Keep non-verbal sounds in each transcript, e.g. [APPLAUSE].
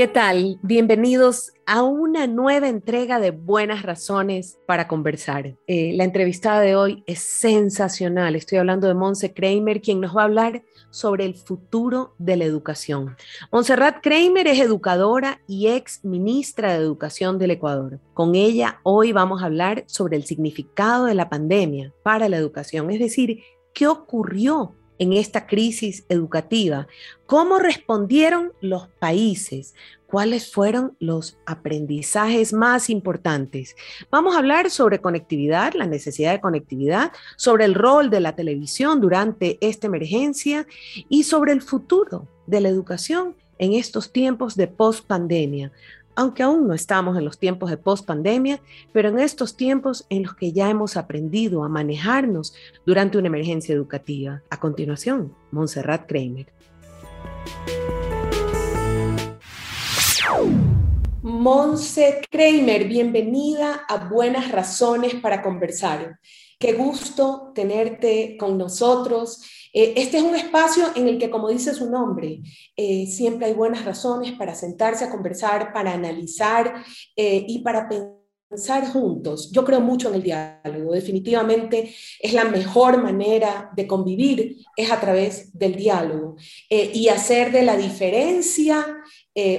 ¿Qué tal? Bienvenidos a una nueva entrega de Buenas Razones para Conversar. Eh, la entrevistada de hoy es sensacional. Estoy hablando de Monse Kramer, quien nos va a hablar sobre el futuro de la educación. Montserrat Kramer es educadora y ex ministra de Educación del Ecuador. Con ella hoy vamos a hablar sobre el significado de la pandemia para la educación, es decir, qué ocurrió en esta crisis educativa? ¿Cómo respondieron los países? ¿Cuáles fueron los aprendizajes más importantes? Vamos a hablar sobre conectividad, la necesidad de conectividad, sobre el rol de la televisión durante esta emergencia y sobre el futuro de la educación en estos tiempos de post-pandemia aunque aún no estamos en los tiempos de post-pandemia, pero en estos tiempos en los que ya hemos aprendido a manejarnos durante una emergencia educativa. A continuación, Montserrat Kramer. Monse Kramer, bienvenida a Buenas Razones para Conversar. Qué gusto tenerte con nosotros eh, este es un espacio en el que, como dice su nombre, eh, siempre hay buenas razones para sentarse a conversar, para analizar eh, y para pensar juntos. Yo creo mucho en el diálogo. Definitivamente es la mejor manera de convivir, es a través del diálogo y hacer de la diferencia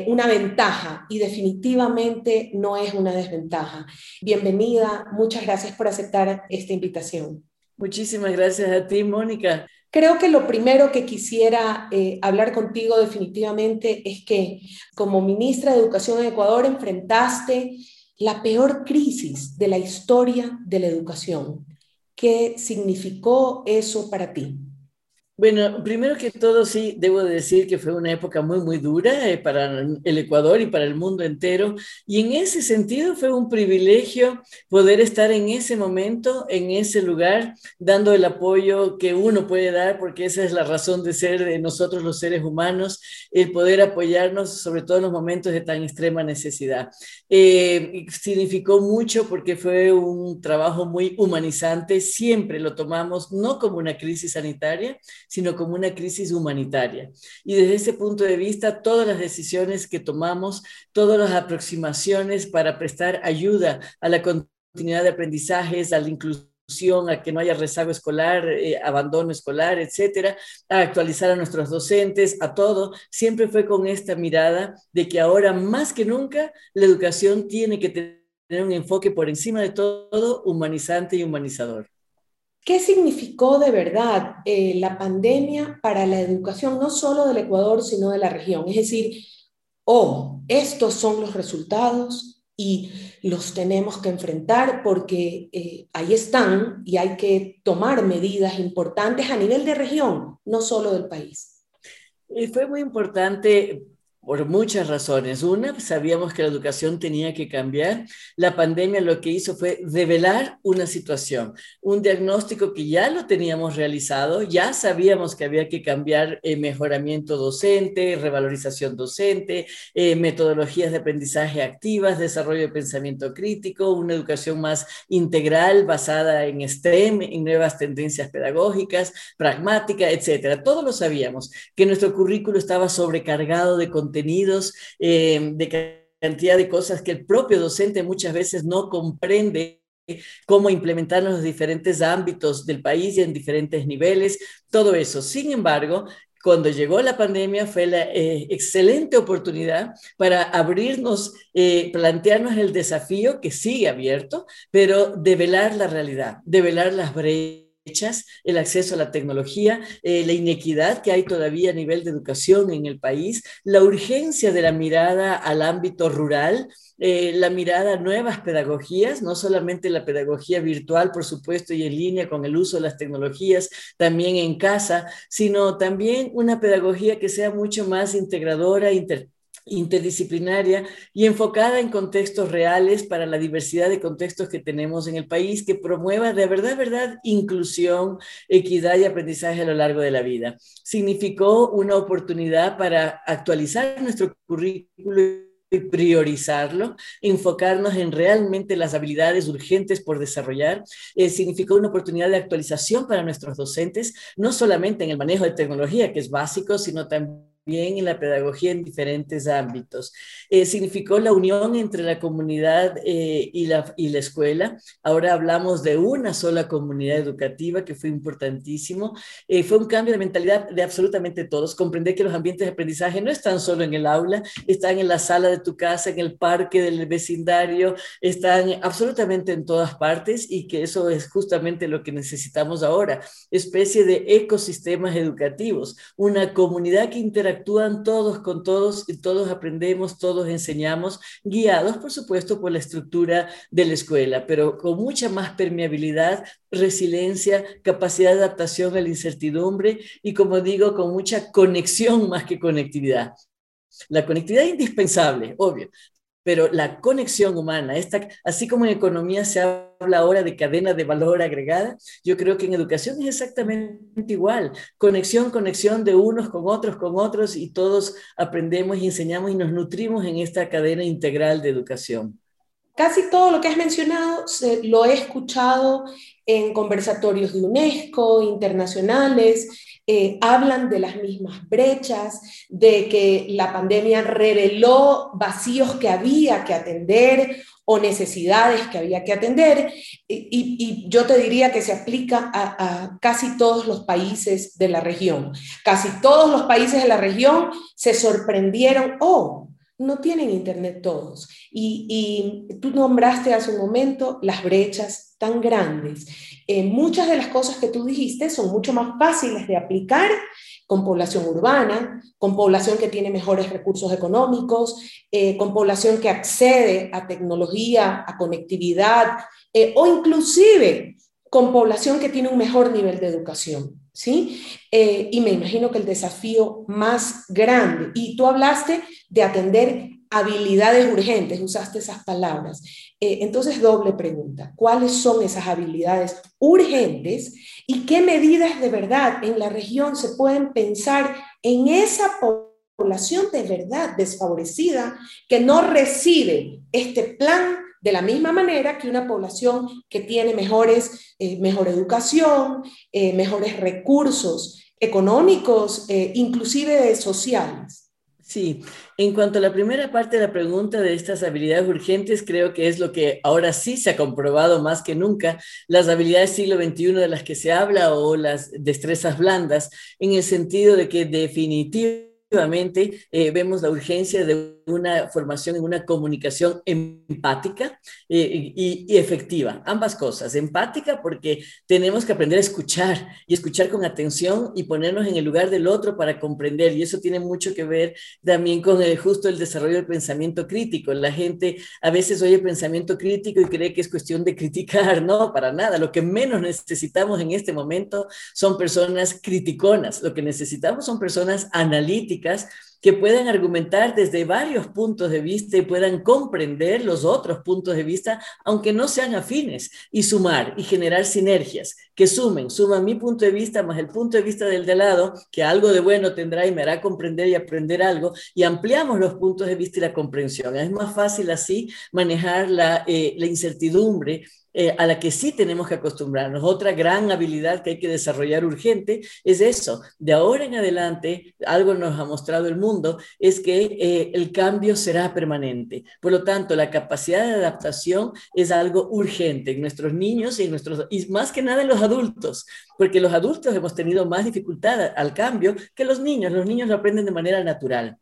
una ventaja y definitivamente no es una desventaja. Bienvenida, muchas gracias por aceptar esta invitación. Muchísimas gracias a ti, Mónica. Creo que lo primero que quisiera eh, hablar contigo definitivamente es que como ministra de Educación en Ecuador enfrentaste la peor crisis de la historia de la educación. ¿Qué significó eso para ti? Bueno, primero que todo, sí, debo decir que fue una época muy, muy dura eh, para el Ecuador y para el mundo entero. Y en ese sentido fue un privilegio poder estar en ese momento, en ese lugar, dando el apoyo que uno puede dar, porque esa es la razón de ser de nosotros los seres humanos, el poder apoyarnos, sobre todo en los momentos de tan extrema necesidad. Eh, significó mucho porque fue un trabajo muy humanizante. Siempre lo tomamos no como una crisis sanitaria, sino como una crisis humanitaria. Y desde ese punto de vista, todas las decisiones que tomamos, todas las aproximaciones para prestar ayuda a la continuidad de aprendizajes, a la inclusión, a que no haya rezago escolar, eh, abandono escolar, etcétera, a actualizar a nuestros docentes, a todo, siempre fue con esta mirada de que ahora más que nunca la educación tiene que tener un enfoque por encima de todo humanizante y humanizador. ¿Qué significó de verdad eh, la pandemia para la educación, no solo del Ecuador, sino de la región? Es decir, oh, estos son los resultados y los tenemos que enfrentar porque eh, ahí están y hay que tomar medidas importantes a nivel de región, no solo del país. Fue muy importante por muchas razones. Una, sabíamos que la educación tenía que cambiar. La pandemia lo que hizo fue develar una situación, un diagnóstico que ya lo teníamos realizado, ya sabíamos que había que cambiar el mejoramiento docente, revalorización docente, eh, metodologías de aprendizaje activas, desarrollo de pensamiento crítico, una educación más integral basada en STEM, en nuevas tendencias pedagógicas, pragmática, etcétera. Todos lo sabíamos, que nuestro currículo estaba sobrecargado de contenido contenidos, eh, de cantidad de cosas que el propio docente muchas veces no comprende cómo implementar en los diferentes ámbitos del país y en diferentes niveles, todo eso. Sin embargo, cuando llegó la pandemia fue la eh, excelente oportunidad para abrirnos, eh, plantearnos el desafío que sigue abierto, pero develar la realidad, develar las brechas el acceso a la tecnología, eh, la inequidad que hay todavía a nivel de educación en el país, la urgencia de la mirada al ámbito rural, eh, la mirada a nuevas pedagogías, no solamente la pedagogía virtual, por supuesto, y en línea con el uso de las tecnologías, también en casa, sino también una pedagogía que sea mucho más integradora, inter interdisciplinaria y enfocada en contextos reales para la diversidad de contextos que tenemos en el país, que promueva de verdad, verdad, inclusión, equidad y aprendizaje a lo largo de la vida. Significó una oportunidad para actualizar nuestro currículo y priorizarlo, enfocarnos en realmente las habilidades urgentes por desarrollar, eh, significó una oportunidad de actualización para nuestros docentes, no solamente en el manejo de tecnología, que es básico, sino también en la pedagogía en diferentes ámbitos. Eh, significó la unión entre la comunidad eh, y, la, y la escuela. Ahora hablamos de una sola comunidad educativa que fue importantísimo. Eh, fue un cambio de mentalidad de absolutamente todos. Comprender que los ambientes de aprendizaje no están solo en el aula, están en la sala de tu casa, en el parque del vecindario, están absolutamente en todas partes y que eso es justamente lo que necesitamos ahora, especie de ecosistemas educativos, una comunidad que interactúa actúan todos con todos y todos aprendemos, todos enseñamos, guiados, por supuesto, por la estructura de la escuela, pero con mucha más permeabilidad, resiliencia, capacidad de adaptación a la incertidumbre y, como digo, con mucha conexión más que conectividad. La conectividad es indispensable, obvio, pero la conexión humana, esta, así como en economía se habla ahora de cadena de valor agregada, yo creo que en educación es exactamente igual. Conexión, conexión de unos con otros, con otros, y todos aprendemos y enseñamos y nos nutrimos en esta cadena integral de educación. Casi todo lo que has mencionado se, lo he escuchado en conversatorios de UNESCO, internacionales, eh, hablan de las mismas brechas, de que la pandemia reveló vacíos que había que atender o necesidades que había que atender. Y, yo te diría que se aplica a, a, casi todos los países de la región. Casi todos los países de la región se sorprendieron, oh, no tienen internet todos. Y, tú nombraste hace un momento las brechas tan grandes. Eh, muchas de las cosas que tú dijiste son mucho más fáciles de aplicar con población urbana, con población que tiene mejores recursos económicos, eh, con población que accede a tecnología, a conectividad, eh, o inclusive con población que tiene un mejor nivel de educación. ¿Sí? Eh, y me imagino que el desafío más grande, y tú hablaste de atender habilidades urgentes, usaste esas palabras. Eh, entonces, doble pregunta, ¿cuáles son esas habilidades urgentes y qué medidas de verdad en la región se pueden pensar en esa población de verdad desfavorecida que no recibe este plan de la misma manera que una población que tiene mejores, eh, mejor educación, eh, mejores recursos económicos, eh, inclusive sociales. Sí, en cuanto a la primera parte de la pregunta de estas habilidades urgentes, creo que es lo que ahora sí se ha comprobado más que nunca, las habilidades siglo XXI de las que se habla o las destrezas blandas, en el sentido de que definitivamente eh, vemos la urgencia de una formación en una comunicación empática eh, y, y, efectiva. Ambas cosas. Empática porque tenemos que aprender a escuchar y escuchar con atención y ponernos en el lugar del otro para comprender. Y eso tiene mucho que ver también con el, justo el desarrollo del pensamiento crítico. La gente a veces oye pensamiento crítico y cree que es cuestión de criticar. No, para nada. Lo que menos necesitamos en este momento son personas criticonas. Lo que necesitamos son personas analíticas que puedan argumentar desde varios puntos de vista y puedan comprender los otros puntos de vista, aunque no sean afines, y sumar y generar sinergias que sumen, suman mi punto de vista más el punto de vista del de lado, que algo de bueno tendrá y me hará comprender y aprender algo, y ampliamos los puntos de vista y la comprensión. Es más fácil así manejar la, eh, la incertidumbre eh, a la que sí tenemos que acostumbrarnos. Otra gran habilidad que hay que desarrollar urgente es eso. De ahora en adelante, algo nos ha mostrado el mundo, es que eh, el cambio será permanente. Por lo tanto, la capacidad de adaptación es algo urgente en nuestros niños y, en nuestros, y más que nada en los adultos, porque los adultos hemos tenido más dificultad al cambio que los niños. Los niños lo aprenden de manera natural.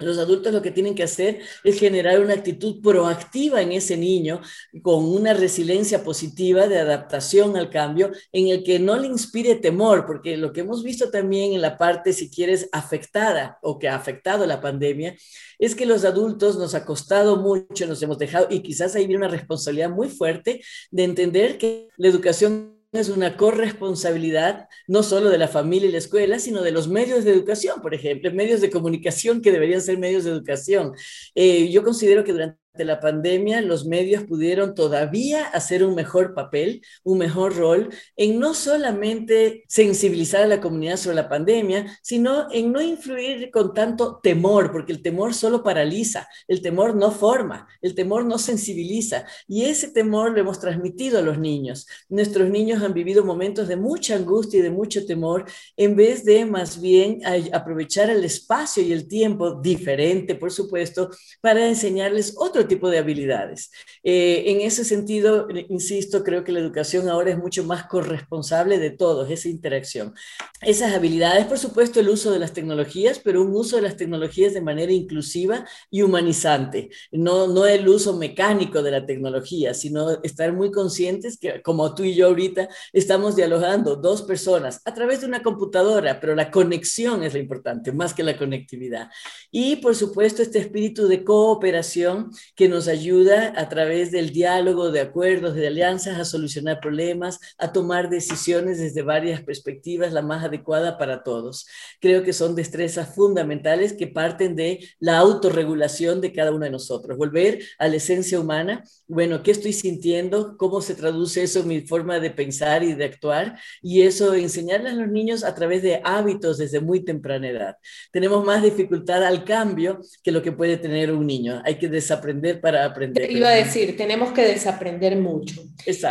Los adultos lo que tienen que hacer es generar una actitud proactiva en ese niño con una resiliencia positiva de adaptación al cambio en el que no le inspire temor, porque lo que hemos visto también en la parte, si quieres, afectada o que ha afectado la pandemia, es que los adultos nos ha costado mucho, nos hemos dejado y quizás ahí viene una responsabilidad muy fuerte de entender que la educación es una corresponsabilidad no solo de la familia y la escuela, sino de los medios de educación, por ejemplo, medios de comunicación que deberían ser medios de educación. Eh, yo considero que durante la pandemia los medios pudieron todavía hacer un mejor papel, un mejor rol en no solamente sensibilizar a la comunidad sobre la pandemia, sino en no influir con tanto temor, porque el temor solo paraliza, el temor no forma, el temor no sensibiliza. Y ese temor lo hemos transmitido a los niños. Nuestros niños han vivido momentos de mucha angustia y de mucho temor, en vez de más bien aprovechar el espacio y el tiempo diferente, por supuesto, para enseñarles otro tipo de habilidades. Eh, en ese sentido, insisto, creo que la educación ahora es mucho más corresponsable de todos, esa interacción. Esas habilidades, por supuesto, el uso de las tecnologías, pero un uso de las tecnologías de manera inclusiva y humanizante, no, no el uso mecánico de la tecnología, sino estar muy conscientes que, como tú y yo ahorita, estamos dialogando dos personas a través de una computadora, pero la conexión es lo importante, más que la conectividad. Y, por supuesto, este espíritu de cooperación que nos ayuda a través del diálogo, de acuerdos, de alianzas, a solucionar problemas, a tomar decisiones desde varias perspectivas, la más adecuada para todos. Creo que son destrezas fundamentales que parten de la autorregulación de cada uno de nosotros. Volver a la esencia humana, bueno, ¿qué estoy sintiendo? ¿Cómo se traduce eso en mi forma de pensar y de actuar? Y eso enseñarle a los niños a través de hábitos desde muy temprana edad. Tenemos más dificultad al cambio que lo que puede tener un niño. Hay que desaprender para aprender. Te iba a decir, tenemos que desaprender mucho.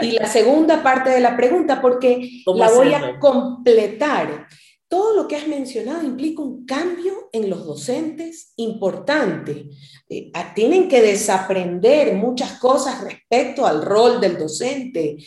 Y la segunda parte de la pregunta, porque la voy a completar. Todo lo que has mencionado implica un cambio en los docentes importante. Eh, tienen que desaprender muchas cosas respecto al rol del docente,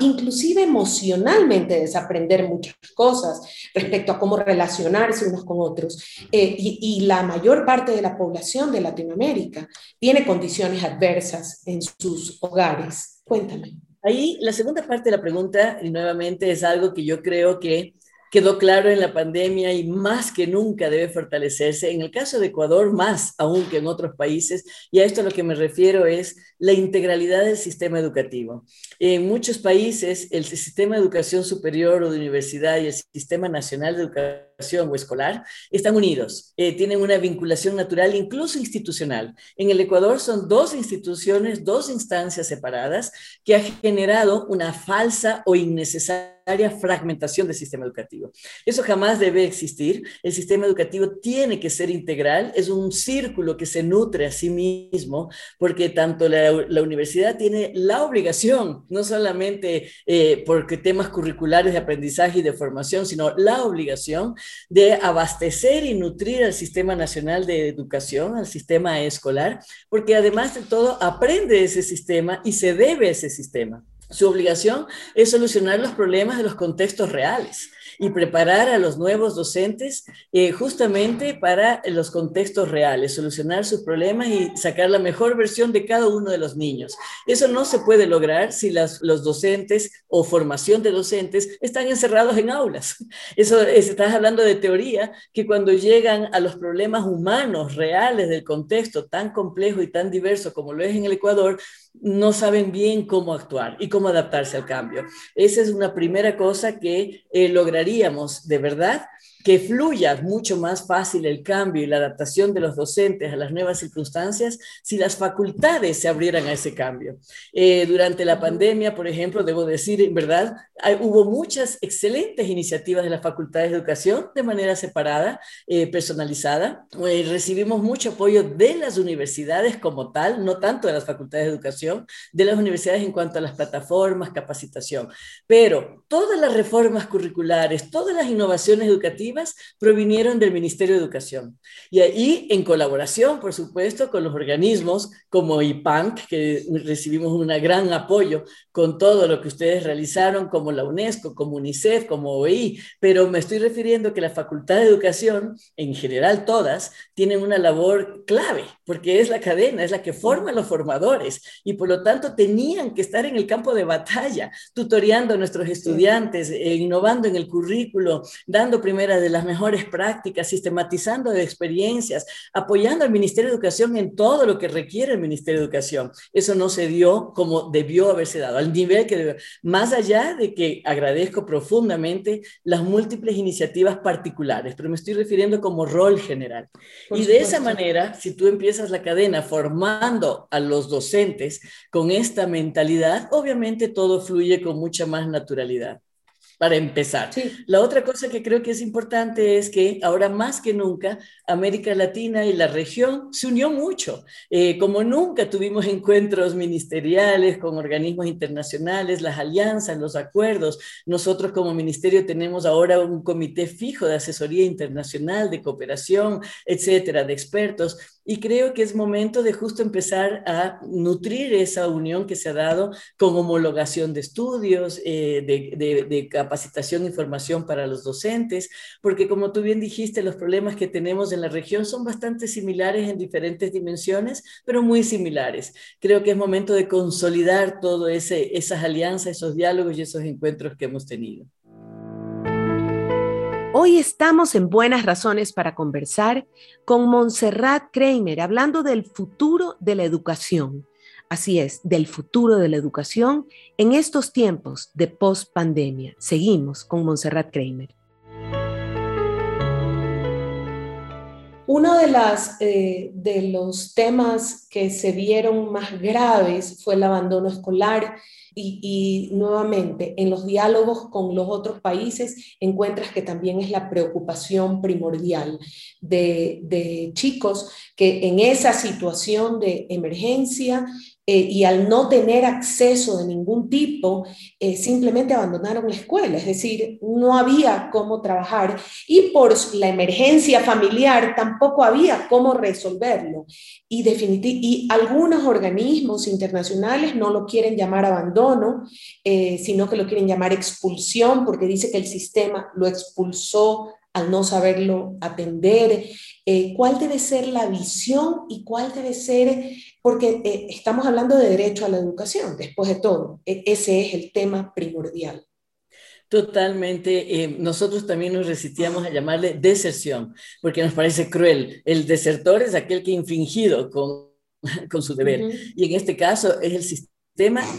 inclusive emocionalmente desaprender muchas cosas respecto a cómo relacionarse unos con otros. Eh, y, la mayor parte de la población de Latinoamérica tiene condiciones adversas en sus hogares. Cuéntame. Ahí la segunda parte de la pregunta, y nuevamente es algo que yo creo que quedó claro en la pandemia y más que nunca debe fortalecerse. En el caso de Ecuador, más aún que en otros países, y a esto a lo que me refiero es la integralidad del sistema educativo. En muchos países, el sistema de educación superior o de universidad y el sistema nacional de educación o escolar están unidos, eh, tienen una vinculación natural, incluso institucional. En el Ecuador son dos instituciones, dos instancias separadas que ha generado una falsa o innecesaria fragmentación del sistema educativo. Eso jamás debe existir. El sistema educativo tiene que ser integral, es un círculo que se nutre a sí mismo, porque tanto la, universidad tiene la obligación, no solamente eh, porque temas curriculares de aprendizaje y de formación, sino la obligación de abastecer y nutrir al sistema nacional de educación, al sistema escolar, porque además de todo aprende ese sistema y se debe a ese sistema. Su obligación es solucionar los problemas de los contextos reales y preparar a los nuevos docentes eh, justamente para los contextos reales, solucionar sus problemas y sacar la mejor versión de cada uno de los niños. Eso no se puede lograr si los docentes o formación de docentes están encerrados en aulas. Eso estás hablando de teoría que cuando llegan a los problemas humanos reales del contexto tan complejo y tan diverso como lo es en el Ecuador, no saben bien cómo actuar y cómo adaptarse al cambio. Esa es una primera cosa que eh, lograríamos de verdad que fluya mucho más fácil el cambio y la adaptación de los docentes a las nuevas circunstancias si las facultades se abrieran a ese cambio. Eh, durante la pandemia, por ejemplo, debo decir, en verdad, hubo muchas excelentes iniciativas de las facultades de educación de manera separada, eh, personalizada. Eh, recibimos mucho apoyo de las universidades como tal, no tanto de las facultades de educación, de las universidades en cuanto a las plataformas, capacitación. Pero todas las reformas curriculares, todas las innovaciones educativas, provinieron del Ministerio de Educación. Y ahí, en colaboración, por supuesto, con los organismos como IPANC, que recibimos un gran apoyo con todo lo que ustedes realizaron, como la UNESCO, como UNICEF, como OEI, pero me estoy refiriendo que la Facultad de Educación, en general todas, tienen una labor clave, porque es la cadena, es la que forma a los formadores, y por lo tanto tenían que estar en el campo de batalla, tutoreando a nuestros estudiantes, eh, innovando en el currículo, dando primeras de las mejores prácticas, sistematizando de experiencias, apoyando al Ministerio de Educación en todo lo que requiere el Ministerio de Educación. Eso no se dio como debió haberse dado, al nivel que debió. Más allá de que agradezco profundamente las múltiples iniciativas particulares, pero me estoy refiriendo como rol general. y de esa manera, si tú empiezas la cadena formando a los docentes con esta mentalidad, obviamente todo fluye con mucha más naturalidad para empezar. La otra cosa que creo que es importante es que ahora más que nunca América Latina y la región se unió mucho. Eh, como nunca tuvimos encuentros ministeriales con organismos internacionales, las alianzas, los acuerdos. Nosotros como ministerio tenemos ahora un comité fijo de asesoría internacional, de cooperación, etcétera, de expertos y creo que es momento de justo empezar a nutrir esa unión que se ha dado con homologación de estudios, eh, de, capacitación e información para los docentes, porque como tú bien dijiste, los problemas que tenemos en la región son bastante similares en diferentes dimensiones, pero muy similares. Creo que es momento de consolidar todas esas alianzas, esos diálogos y esos encuentros que hemos tenido. Hoy estamos en Buenas Razones para conversar con Montserrat Kramer, hablando del futuro de la educación. Así es, del futuro de la educación en estos tiempos de post-pandemia. Seguimos con Montserrat Kramer. Uno de, eh, de los temas que se vieron más graves fue el abandono escolar y, nuevamente en los diálogos con los otros países encuentras que también es la preocupación primordial de, de chicos que en esa situación de emergencia eh, y al no tener acceso de ningún tipo, eh, simplemente abandonaron la escuela, es decir, no había cómo trabajar y por la emergencia familiar tampoco había cómo resolverlo. Y, y algunos organismos internacionales no lo quieren llamar abandono, eh, sino que lo quieren llamar expulsión, porque dice que el sistema lo expulsó al no saberlo atender, cuál debe ser la visión y cuál debe ser porque eh, estamos hablando de derecho a la educación, después de todo. E, ese es el tema primordial. Totalmente. Eh, nosotros también nos resistíamos a llamarle deserción, porque nos parece cruel. El desertor es aquel que ha infringido con, [LAUGHS] con su deber. Y en este caso es el sistema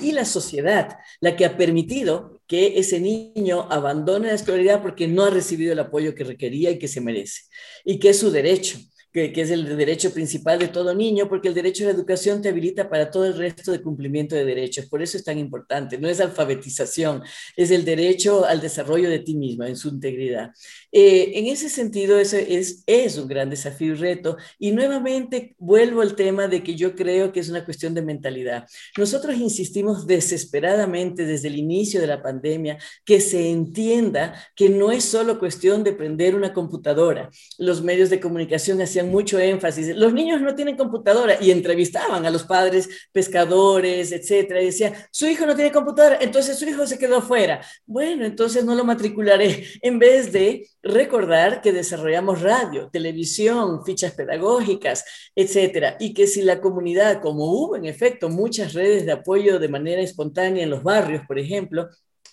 y la sociedad la que ha permitido que ese niño abandone la escolaridad porque no ha recibido el apoyo que requería y que se merece, y que es su derecho que, es el derecho principal de todo niño, porque el derecho a la educación te habilita para todo el resto de cumplimiento de derechos. Por eso es tan importante. No es alfabetización, es el derecho al desarrollo de ti misma en su integridad. Eh, en ese sentido, ese es, es un gran desafío y reto. Y nuevamente vuelvo al tema de que yo creo que es una cuestión de mentalidad. Nosotros insistimos desesperadamente desde el inicio de la pandemia que se entienda que no es solo cuestión de prender una computadora. Los medios de comunicación hacían mucho énfasis, los niños no tienen computadora y entrevistaban a los padres pescadores, etcétera, y decía, su hijo no tiene computadora, entonces su hijo se quedó fuera. Bueno, entonces no lo matricularé, [LAUGHS] en vez de recordar que desarrollamos radio, televisión, fichas pedagógicas, etcétera, y que si la comunidad, como hubo en efecto muchas redes de apoyo de manera espontánea en los barrios, por ejemplo,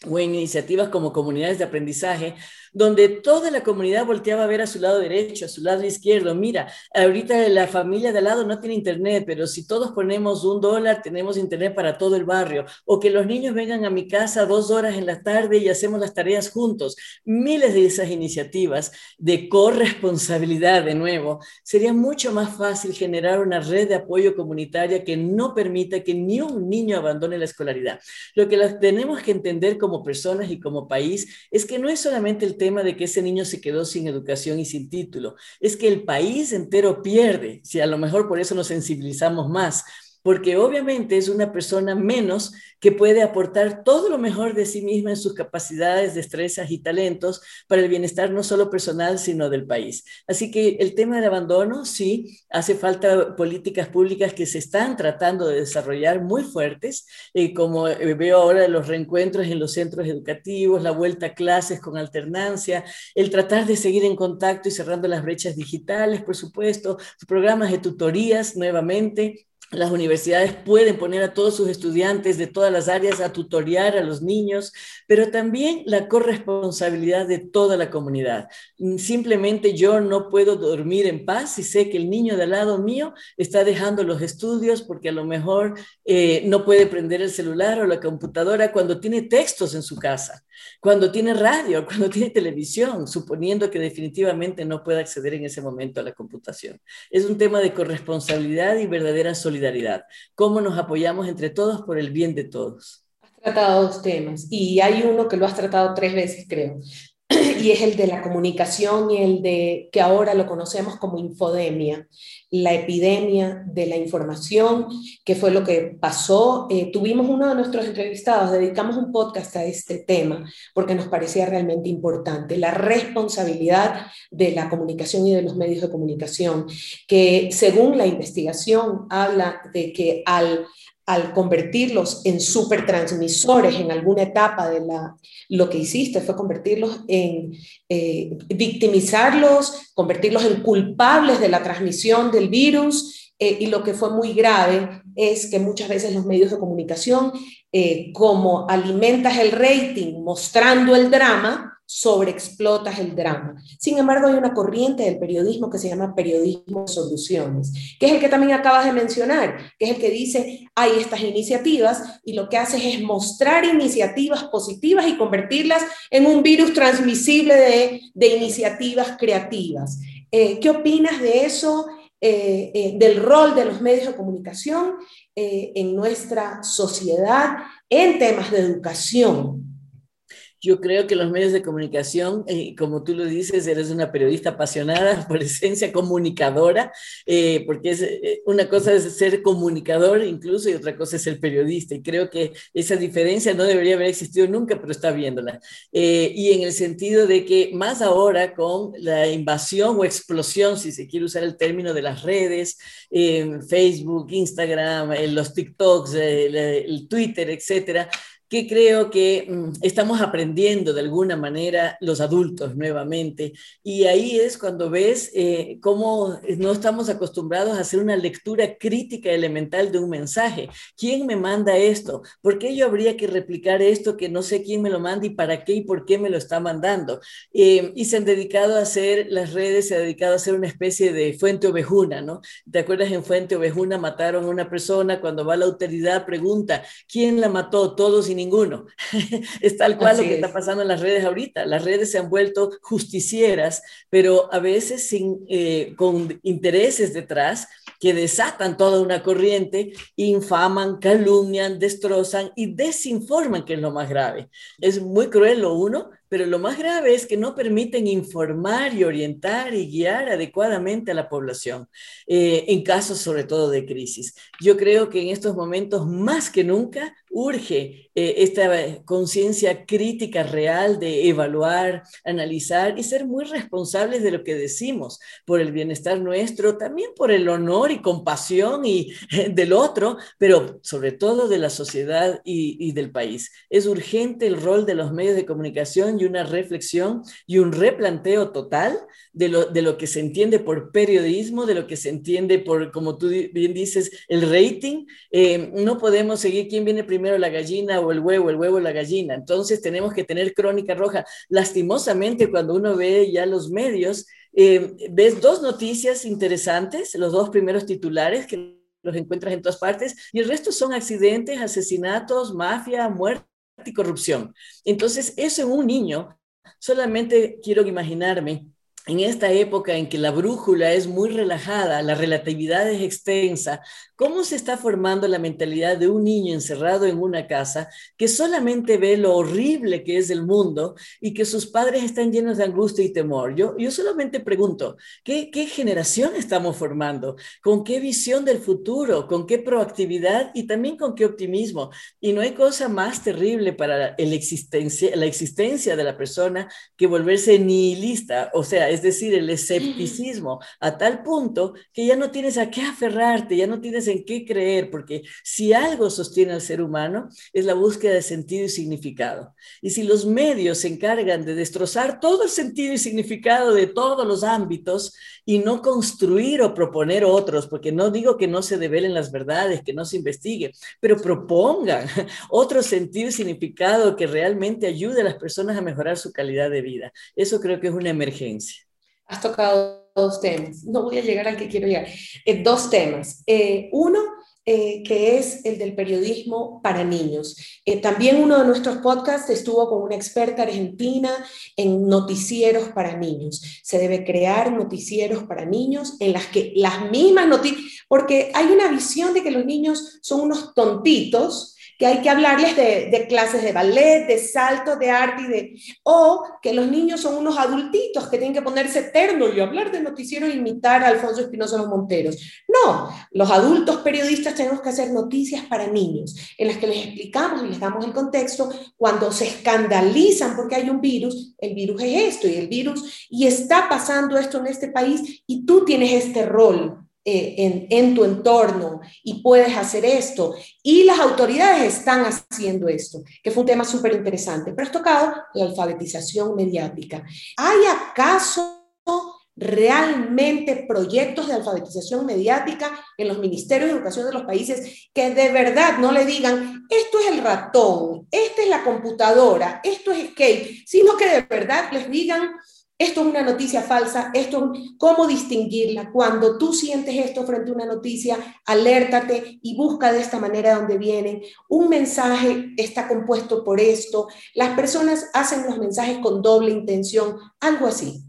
o en iniciativas como comunidades de aprendizaje, donde toda la comunidad volteaba a ver a su lado derecho, a su lado izquierdo. Mira, ahorita la familia de al lado no tiene internet, pero si todos ponemos un dólar, tenemos internet para todo el barrio. O que los niños vengan a mi casa dos horas en la tarde y hacemos las tareas juntos. Miles de esas iniciativas de corresponsabilidad, de nuevo, sería mucho más fácil generar una red de apoyo comunitaria que no permita que ni un niño abandone la escolaridad. Lo que tenemos que entender como personas y como país es que no es solamente el tema de que ese niño se quedó sin educación y sin título, es que el país entero pierde, si a lo mejor por eso nos sensibilizamos más porque obviamente es una persona menos que puede aportar todo lo mejor de sí misma en sus capacidades, destrezas y talentos para el bienestar no solo personal, sino del país. Así que el tema del abandono, sí, hace falta políticas públicas que se están tratando de desarrollar muy fuertes, eh, como eh, veo ahora los reencuentros en los centros educativos, la vuelta a clases con alternancia, el tratar de seguir en contacto y cerrando las brechas digitales, por supuesto, programas de tutorías nuevamente las universidades pueden poner a todos sus estudiantes de todas las áreas a tutorear a los niños, pero también la corresponsabilidad de toda la comunidad. Simplemente yo no puedo dormir en paz si sé que el niño de al lado mío está dejando los estudios porque a lo mejor eh, no puede prender el celular o la computadora cuando tiene textos en su casa, cuando tiene radio, [LAUGHS] cuando tiene televisión, suponiendo que definitivamente no puede acceder en ese momento a la computación. Es un tema de corresponsabilidad y verdadera solidaridad cómo nos apoyamos entre todos por el bien de todos. Has tratado dos temas y hay uno que lo has tratado tres veces, creo, [CLEARS THROAT] y es el de la comunicación y el de que ahora lo conocemos como infodemia, la epidemia de la información, que fue lo que pasó. Eh, tuvimos uno de nuestros entrevistados, dedicamos un podcast a este tema porque nos parecía realmente importante, la responsabilidad de la comunicación y de los medios de comunicación, que según la investigación habla de que al al convertirlos en supertransmisores en alguna etapa de la, lo que hiciste fue convertirlos en, eh, victimizarlos, convertirlos en culpables de la transmisión del virus. Eh, y lo que fue muy grave es que muchas veces los medios de comunicación, eh, como alimentas el rating mostrando el drama, sobreexplotas el drama. Sin embargo, hay una corriente del periodismo que se llama periodismo de soluciones, que es el que también acabas de mencionar, que es el que dice, hay estas iniciativas y lo que haces es mostrar iniciativas positivas y convertirlas en un virus transmisible de, iniciativas creativas. Eh, ¿Qué opinas de eso, eh, eh, del rol de los medios de comunicación en nuestra sociedad en temas de educación? Yo creo que los medios de comunicación, eh, como tú lo dices, eres una periodista apasionada [LAUGHS] por esencia comunicadora, eh, porque es, eh, una cosa es ser comunicador incluso y otra cosa es ser periodista. Y creo que esa diferencia no debería haber existido nunca, pero está viéndola. y en el sentido de que más ahora con la invasión o explosión, si se quiere usar el término de las redes, Facebook, Instagram, los TikToks, el Twitter, etcétera, que creo que mm, estamos aprendiendo de alguna manera los adultos nuevamente. Y ahí es cuando ves eh, cómo no estamos acostumbrados a hacer una lectura crítica elemental de un mensaje. ¿Quién me manda esto? ¿Por qué yo habría que replicar esto que no sé quién me lo manda y para qué y por qué me lo está mandando? Eh, y se han dedicado a hacer, las redes se han dedicado a hacer una especie de fuente ovejuna, ¿no? ¿Te acuerdas en Fuente Ovejuna mataron a una persona? Cuando va la autoridad pregunta, ¿quién la mató? Todos y ninguno. [LAUGHS] es tal cual lo que está pasando en las redes ahorita. Las redes se han vuelto justicieras, pero a veces sin, eh, con intereses detrás que desatan toda una corriente, infaman, calumnian, destrozan y desinforman, que es lo más grave. Es muy cruel lo uno, pero lo más grave es que no permiten informar y orientar y guiar adecuadamente a la población, eh, en casos sobre todo de crisis. Yo creo que en estos momentos, más que nunca, urge eh, esta conciencia crítica real de evaluar, analizar y ser muy responsables de lo que decimos por el bienestar nuestro, también por el honor y compasión y, del otro, pero sobre todo de la sociedad y del país. Es urgente el rol de los medios de comunicación y una reflexión y un replanteo total de lo, de lo que se entiende por periodismo, de lo que se entiende por, como tú bien dices, el rating. Eh, no podemos seguir quién viene primero, la gallina o el huevo, el huevo o la gallina. Entonces tenemos que tener crónica roja. Lastimosamente, cuando uno ve ya los medios, eh, ves dos noticias interesantes, los dos primeros titulares que los encuentras en todas partes, y el resto son accidentes, asesinatos, mafia, muerte y corrupción. Entonces, eso en un niño, solamente quiero imaginarme en esta época en que la brújula es muy relajada, la relatividad es extensa, ¿cómo se está formando la mentalidad de un niño encerrado en una casa que solamente ve lo horrible que es el mundo y que sus padres están llenos de angustia y temor? Yo, yo solamente pregunto, ¿qué, ¿qué generación estamos formando? ¿Con qué visión del futuro? ¿Con qué proactividad y también con qué optimismo? Y no hay cosa más terrible para el existencia, la existencia de la persona que volverse nihilista, o sea, es decir, el escepticismo, a tal punto que ya no tienes a qué aferrarte, ya no tienes en qué creer, porque si algo sostiene al ser humano es la búsqueda de sentido y significado. Y si los medios se encargan de destrozar todo el sentido y significado de todos los ámbitos y no construir o proponer otros, porque no digo que no se develen las verdades, que no se investigue, pero propongan [LAUGHS] otro sentido y significado que realmente ayude a las personas a mejorar su calidad de vida. Eso creo que es una emergencia. Has tocado dos temas. No voy a llegar al que quiero llegar. Eh, dos temas. Eh, uno, eh, que es el del periodismo para niños. también uno de nuestros podcasts estuvo con una experta argentina en noticieros para niños. Se debe crear noticieros para niños en las que las mismas noticias, porque hay una visión de que los niños son unos tontitos que hay que hablarles de, clases de ballet, de salto, de arte, o que los niños son unos adultitos que tienen que ponerse eterno y hablar de noticiero e imitar a Alfonso Espinosa Los Monteros. No, los adultos periodistas tenemos que hacer noticias para niños, en las que les explicamos y les damos el contexto cuando se escandalizan porque hay un virus, el virus es esto y el virus, y está pasando esto en este país y tú tienes este rol eh, en, tu entorno y puedes hacer esto. Y las autoridades están haciendo esto, que fue un tema súper interesante. Pero has tocado la alfabetización mediática. ¿Hay acaso realmente proyectos de alfabetización mediática en los ministerios de educación de los países que de verdad no le digan, esto es el ratón, esta es la computadora, esto es Escape, sino que de verdad les digan, esto es una noticia falsa, esto cómo distinguirla. Cuando tú sientes esto frente a una noticia, alértate y busca de esta manera donde viene. Un mensaje está compuesto por esto. Las personas hacen los mensajes con doble intención, algo así.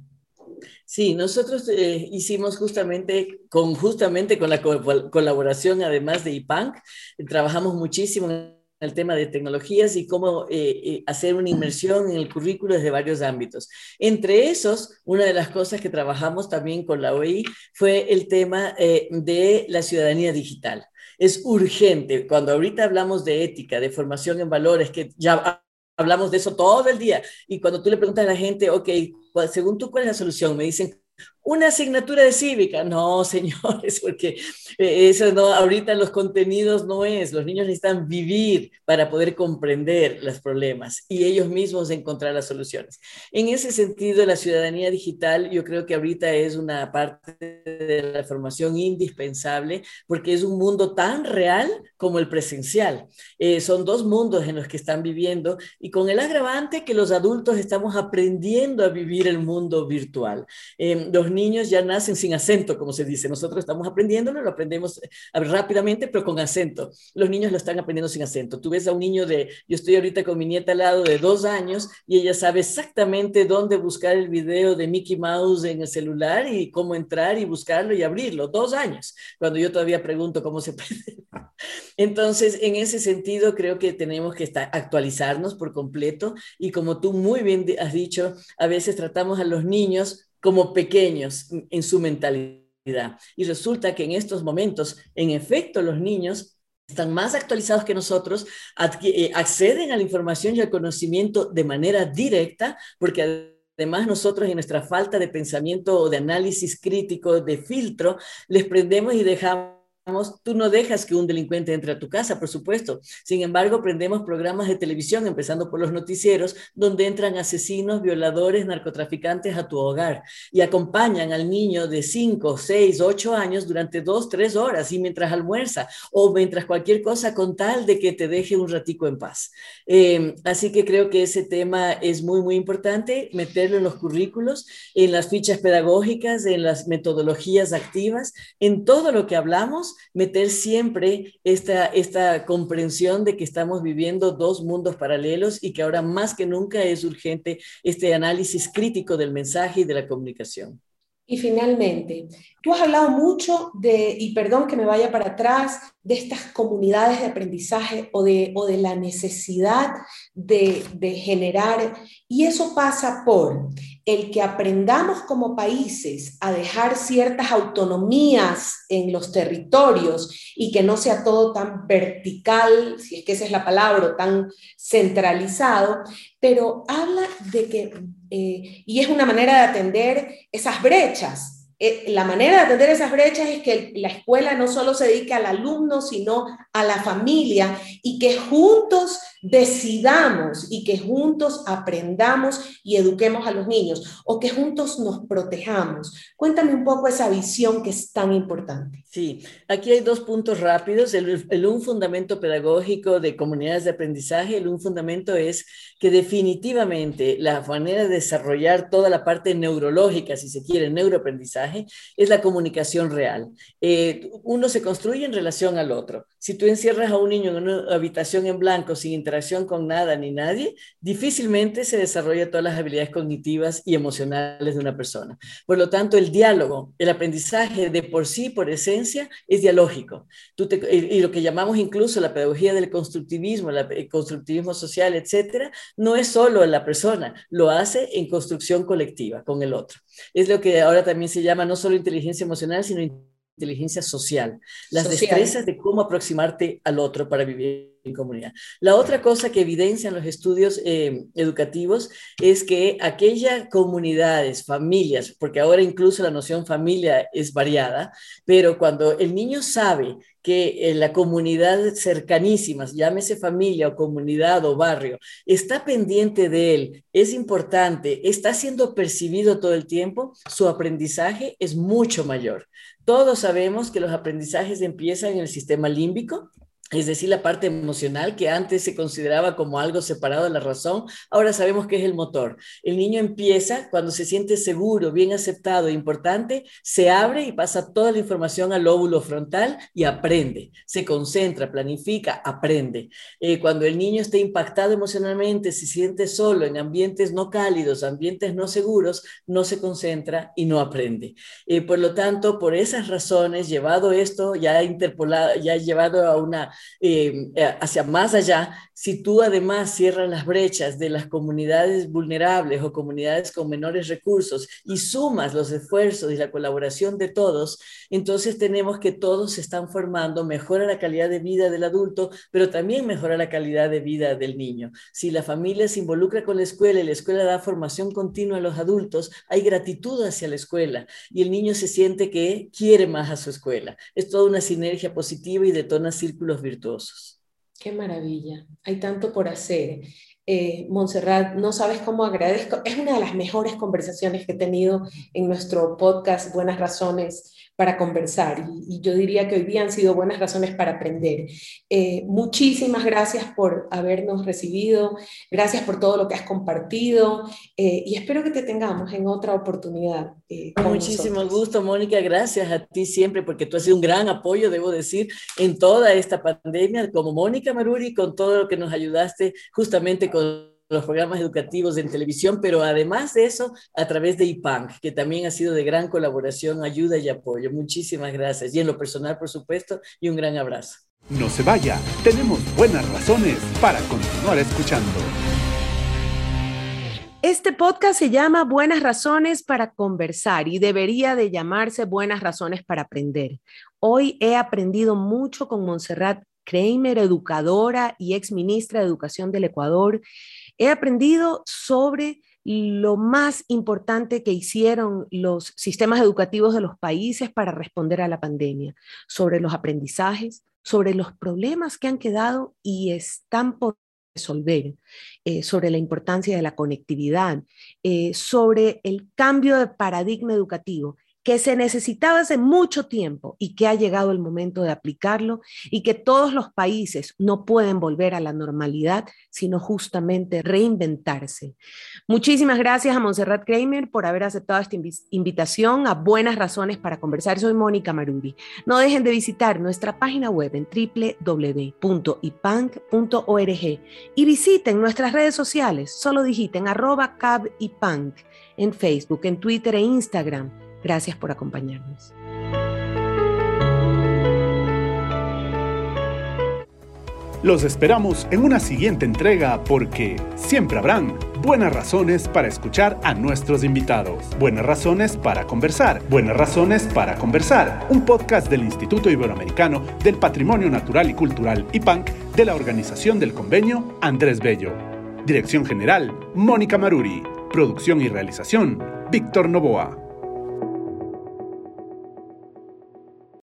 Sí, nosotros eh, hicimos justamente con, justamente con la colaboración, además de IPANC, trabajamos muchísimo en el tema de tecnologías y cómo eh, eh, hacer una inmersión en el currículo desde varios ámbitos. Entre esos, una de las cosas que trabajamos también con la OI fue el tema eh, de la ciudadanía digital. Es urgente, cuando ahorita hablamos de ética, de formación en valores, que ya hablamos de eso todo el día, y cuando tú le preguntas a la gente, ok, según tú, ¿cuál es la solución? Me dicen, una asignatura de cívica. No, [LAUGHS] señores, porque eh, eso no, ahorita los contenidos no es. Los niños necesitan vivir para poder comprender los problemas y ellos mismos encontrar las soluciones. En ese sentido, la ciudadanía digital yo creo que ahorita es una parte de la formación indispensable porque es un mundo tan real como el presencial. Eh, son dos mundos en los que están viviendo y con el agravante que los adultos estamos aprendiendo a vivir el mundo virtual. Eh, los niños ya nacen sin acento, como se dice. Nosotros estamos aprendiéndolo, lo aprendemos eh, rápidamente, pero con acento. Los niños lo están aprendiendo sin acento. Tú ves a un niño de, yo estoy ahorita con mi nieta al lado de dos años y ella sabe exactamente dónde buscar el video de Mickey Mouse en el celular y cómo entrar y buscarlo y abrirlo. Dos años, cuando yo todavía pregunto cómo se puede. [LAUGHS] Entonces, en ese sentido, creo que tenemos que actualizarnos por completo y como tú muy bien has dicho, a veces tratamos a los niños como pequeños en su mentalidad. Y resulta que en estos momentos, en efecto, los niños están más actualizados que nosotros, eh, acceden a la información y al conocimiento de manera directa, porque además nosotros en nuestra falta de pensamiento o de análisis crítico, de filtro, les prendemos y dejamos tú no dejas que un delincuente entre a tu casa, por supuesto. Sin embargo, prendemos programas de televisión, empezando por los noticieros, donde entran asesinos, violadores, narcotraficantes a tu hogar y acompañan al niño de 5, 6, 8 años durante 2, 3 horas y mientras almuerza o mientras cualquier cosa con tal de que te deje un ratico en paz. Em, así que creo que ese tema es muy, muy importante, meterlo en los currículos, en las fichas pedagógicas, en las metodologías activas, en todo lo que hablamos meter siempre esta, esta comprensión de que estamos viviendo dos mundos paralelos y que ahora más que nunca es urgente este análisis crítico del mensaje y de la comunicación. Y finalmente, tú has hablado mucho de, y perdón que me vaya para atrás, de estas comunidades de aprendizaje o de, o de la necesidad de, de generar, y eso pasa por el que aprendamos como países a dejar ciertas autonomías en los territorios y que no sea todo tan vertical, si es que esa es la palabra, o tan centralizado, pero habla de que eh, y es una manera de atender esas brechas. Eh, la manera de atender esas brechas es que la escuela no solo se dedique al alumno, sino a la familia y que juntos decidamos y que juntos aprendamos y eduquemos a los niños o que juntos nos protejamos. Cuéntame un poco esa visión que es tan importante. Sí, aquí hay dos puntos rápidos. El, un fundamento pedagógico de comunidades de aprendizaje, el un fundamento es que definitivamente la manera de desarrollar toda la parte neurológica, si se quiere, neuroaprendizaje, es la comunicación real. Eh, uno se construye en relación al otro. Si tú encierras a un niño en una habitación en blanco sin interacción con nada ni nadie, difícilmente se desarrolla todas las habilidades cognitivas y emocionales de una persona. Por lo tanto, el diálogo, el aprendizaje de por sí, por esencia, es dialógico. Tú y lo que llamamos incluso la pedagogía del constructivismo, el constructivismo social, etcétera, no es solo la persona, lo hace en construcción colectiva con el otro. Es lo que ahora también se llama no solo inteligencia emocional, sino inteligencia social, las destrezas de cómo aproximarte al otro para vivir en comunidad. La otra cosa que evidencian los estudios eh, educativos es que aquellas comunidades, familias, porque ahora incluso la noción familia es variada, pero cuando el niño sabe que la comunidad cercanísima, llámese familia o comunidad o barrio, está pendiente de él, es importante, está siendo percibido todo el tiempo, su aprendizaje es mucho mayor. Todos sabemos que los aprendizajes empiezan en el sistema límbico, es decir, la parte emocional que antes se consideraba como algo separado de la razón, ahora sabemos que es el motor. El niño empieza cuando se siente seguro, bien aceptado, e importante, se abre y pasa toda la información al lóbulo frontal y aprende, se concentra, planifica, aprende. Eh, cuando el niño está impactado emocionalmente, se siente solo en ambientes no cálidos, ambientes no seguros, no se concentra y no aprende. Eh, por lo tanto, por esas razones, llevado esto, ya interpolado, ya llevado a una eh, eh, hacia más allá, si tú además cierras las brechas de las comunidades vulnerables o comunidades con menores recursos y sumas los esfuerzos y la colaboración de todos, entonces tenemos que todos se están formando, mejora la calidad de vida del adulto, pero también mejora la calidad de vida del niño. Si la familia se involucra con la escuela y la escuela da formación continua a los adultos, hay gratitud hacia la escuela y el niño se siente que quiere más a su escuela. Es toda una sinergia positiva y detona círculos virtuosos. Qué maravilla. Hay tanto por hacer. Eh, Montserrat, no sabes cómo agradezco. Es una de las mejores conversaciones que he tenido en nuestro podcast Buenas Razones para conversar y, yo diría que hoy día han sido buenas razones para aprender. Eh, muchísimas gracias por habernos recibido, gracias por todo lo que has compartido eh, y espero que te tengamos en otra oportunidad. Eh, Muchísimo gusto, Mónica, gracias a ti siempre porque tú has sido un gran apoyo, debo decir, en toda esta pandemia, como Mónica Maruri, con todo lo que nos ayudaste justamente con los programas educativos en televisión, pero además de eso, a través de IPANC, que también ha sido de gran colaboración, ayuda y apoyo. Muchísimas gracias. Y en lo personal, por supuesto, y un gran abrazo. No se vaya, tenemos buenas razones para continuar escuchando. Este podcast se llama Buenas razones para conversar y debería de llamarse Buenas razones para aprender. Hoy he aprendido mucho con Montserrat Kramer, educadora y ex ministra de Educación del Ecuador, He aprendido sobre lo más importante que hicieron los sistemas educativos de los países para responder a la pandemia, sobre los aprendizajes, sobre los problemas que han quedado y están por resolver, eh, sobre la importancia de la conectividad, eh, sobre el cambio de paradigma educativo que se necesitaba hace mucho tiempo y que ha llegado el momento de aplicarlo y que todos los países no pueden volver a la normalidad, sino justamente reinventarse. Muchísimas gracias a Montserrat Kramer por haber aceptado esta invitación a Buenas Razones para Conversar. Soy Mónica Maruri. No dejen de visitar nuestra página web en www.ipank.org y visiten nuestras redes sociales. Solo digiten arroba cabipank en Facebook, en Twitter e Instagram Gracias por acompañarnos. Los esperamos en una siguiente entrega porque siempre habrán buenas razones para escuchar a nuestros invitados, buenas razones para conversar, buenas razones para conversar, un podcast del Instituto Iberoamericano del Patrimonio Natural y Cultural IPANC de la Organización del Convenio Andrés Bello. Dirección General, Mónica Maruri. Producción y realización, Víctor Novoa.